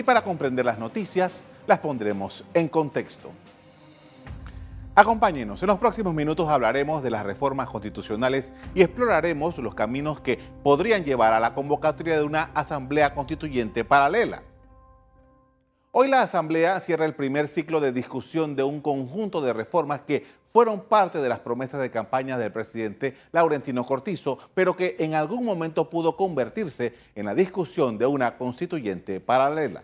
y para comprender las noticias las pondremos en contexto. Acompáñenos, en los próximos minutos hablaremos de las reformas constitucionales y exploraremos los caminos que podrían llevar a la convocatoria de una asamblea constituyente paralela. Hoy la Asamblea cierra el primer ciclo de discusión de un conjunto de reformas que fueron parte de las promesas de campaña del presidente Laurentino Cortizo, pero que en algún momento pudo convertirse en la discusión de una constituyente paralela.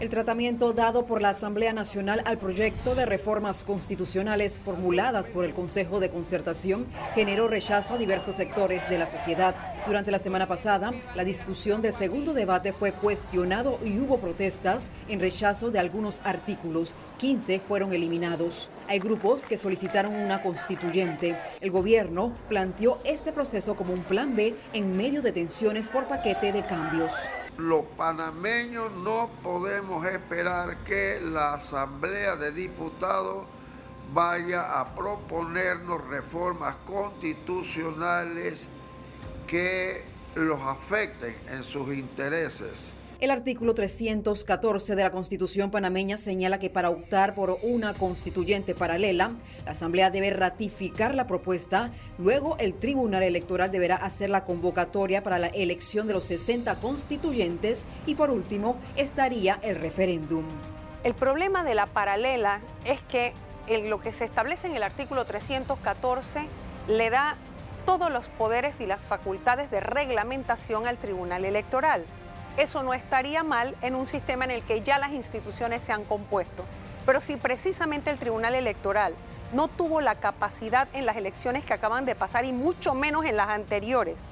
El tratamiento dado por la Asamblea Nacional al proyecto de reformas constitucionales formuladas por el Consejo de Concertación generó rechazo a diversos sectores de la sociedad. Durante la semana pasada, la discusión del segundo debate fue cuestionado y hubo protestas en rechazo de algunos artículos. 15 fueron eliminados. Hay grupos que solicitaron una constituyente. El gobierno planteó este proceso como un plan B en medio de tensiones por paquete de cambios los panameños no podemos esperar que la Asamblea de Diputados vaya a proponernos reformas constitucionales que los afecten en sus intereses. El artículo 314 de la Constitución panameña señala que para optar por una constituyente paralela, la Asamblea debe ratificar la propuesta, luego el Tribunal Electoral deberá hacer la convocatoria para la elección de los 60 constituyentes y por último estaría el referéndum. El problema de la paralela es que lo que se establece en el artículo 314 le da todos los poderes y las facultades de reglamentación al Tribunal Electoral. Eso no estaría mal en un sistema en el que ya las instituciones se han compuesto. Pero si precisamente el Tribunal Electoral no tuvo la capacidad en las elecciones que acaban de pasar y mucho menos en las anteriores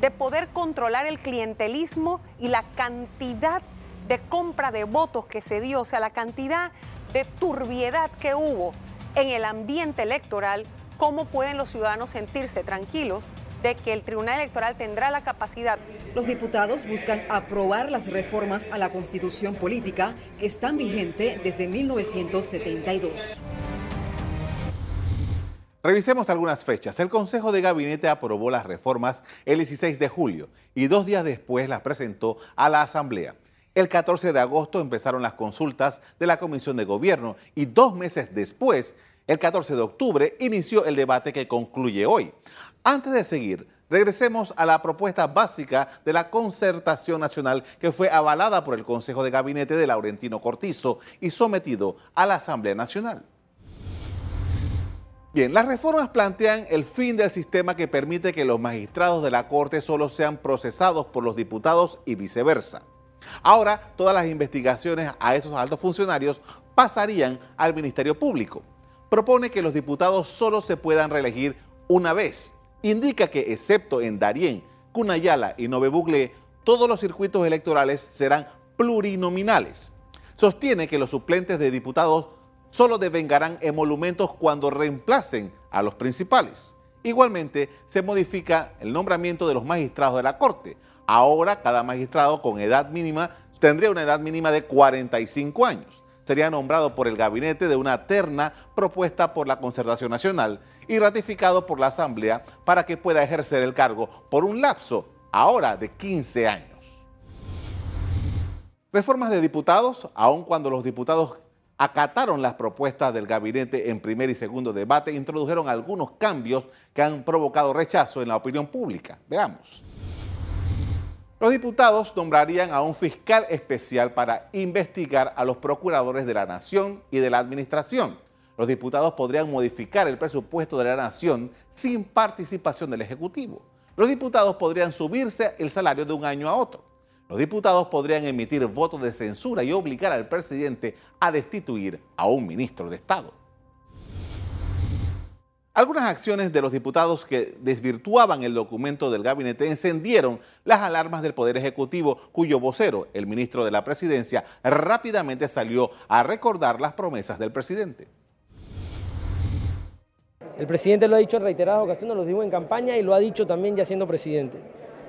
de poder controlar el clientelismo y la cantidad de compra de votos que se dio, o sea, la cantidad de turbiedad que hubo en el ambiente electoral, ¿cómo pueden los ciudadanos sentirse tranquilos de que el Tribunal Electoral tendrá la capacidad. Los diputados buscan aprobar las reformas a la Constitución Política que están vigentes desde 1972. Revisemos algunas fechas. El Consejo de Gabinete aprobó las reformas el 16 de julio y dos días después las presentó a la Asamblea. El 14 de agosto empezaron las consultas de la Comisión de Gobierno y dos meses después, el 14 de octubre, inició el debate que concluye hoy. Antes de seguir, regresemos a la propuesta básica de la concertación nacional que fue avalada por el Consejo de Gabinete de Laurentino Cortizo y sometido a la Asamblea Nacional. Bien, las reformas plantean el fin del sistema que permite que los magistrados de la Corte solo sean procesados por los diputados y viceversa. Ahora, todas las investigaciones a esos altos funcionarios pasarían al Ministerio Público. Propone que los diputados solo se puedan reelegir una vez indica que, excepto en Darién, Cunayala y Nove todos los circuitos electorales serán plurinominales. Sostiene que los suplentes de diputados solo devengarán emolumentos cuando reemplacen a los principales. Igualmente, se modifica el nombramiento de los magistrados de la Corte. Ahora, cada magistrado con edad mínima tendría una edad mínima de 45 años sería nombrado por el gabinete de una terna propuesta por la Concertación Nacional y ratificado por la Asamblea para que pueda ejercer el cargo por un lapso ahora de 15 años. Reformas de diputados, aun cuando los diputados acataron las propuestas del gabinete en primer y segundo debate, introdujeron algunos cambios que han provocado rechazo en la opinión pública. Veamos. Los diputados nombrarían a un fiscal especial para investigar a los procuradores de la Nación y de la Administración. Los diputados podrían modificar el presupuesto de la Nación sin participación del Ejecutivo. Los diputados podrían subirse el salario de un año a otro. Los diputados podrían emitir votos de censura y obligar al presidente a destituir a un ministro de Estado. Algunas acciones de los diputados que desvirtuaban el documento del gabinete encendieron las alarmas del Poder Ejecutivo, cuyo vocero, el ministro de la Presidencia, rápidamente salió a recordar las promesas del presidente. El presidente lo ha dicho en reiteradas ocasiones, lo dijo en campaña y lo ha dicho también ya siendo presidente.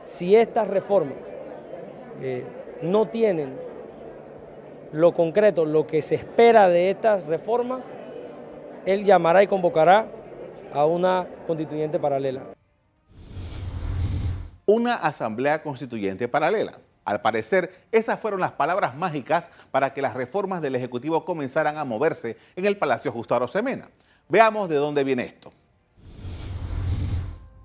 Si estas reformas eh, no tienen lo concreto, lo que se espera de estas reformas, él llamará y convocará a una constituyente paralela. una asamblea constituyente paralela. Al parecer, esas fueron las palabras mágicas para que las reformas del Ejecutivo comenzaran a moverse en el Palacio Justo Arosemena. Veamos de dónde viene esto.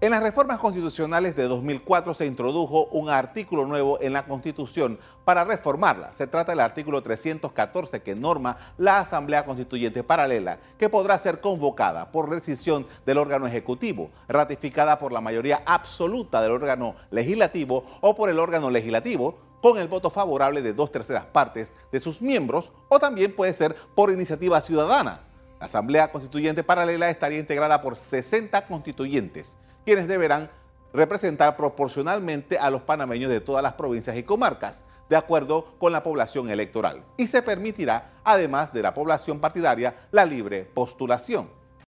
En las reformas constitucionales de 2004 se introdujo un artículo nuevo en la Constitución para reformarla. Se trata del artículo 314 que norma la Asamblea Constituyente Paralela, que podrá ser convocada por decisión del órgano ejecutivo, ratificada por la mayoría absoluta del órgano legislativo o por el órgano legislativo, con el voto favorable de dos terceras partes de sus miembros, o también puede ser por iniciativa ciudadana. La Asamblea Constituyente Paralela estaría integrada por 60 constituyentes quienes deberán representar proporcionalmente a los panameños de todas las provincias y comarcas, de acuerdo con la población electoral. Y se permitirá, además de la población partidaria, la libre postulación.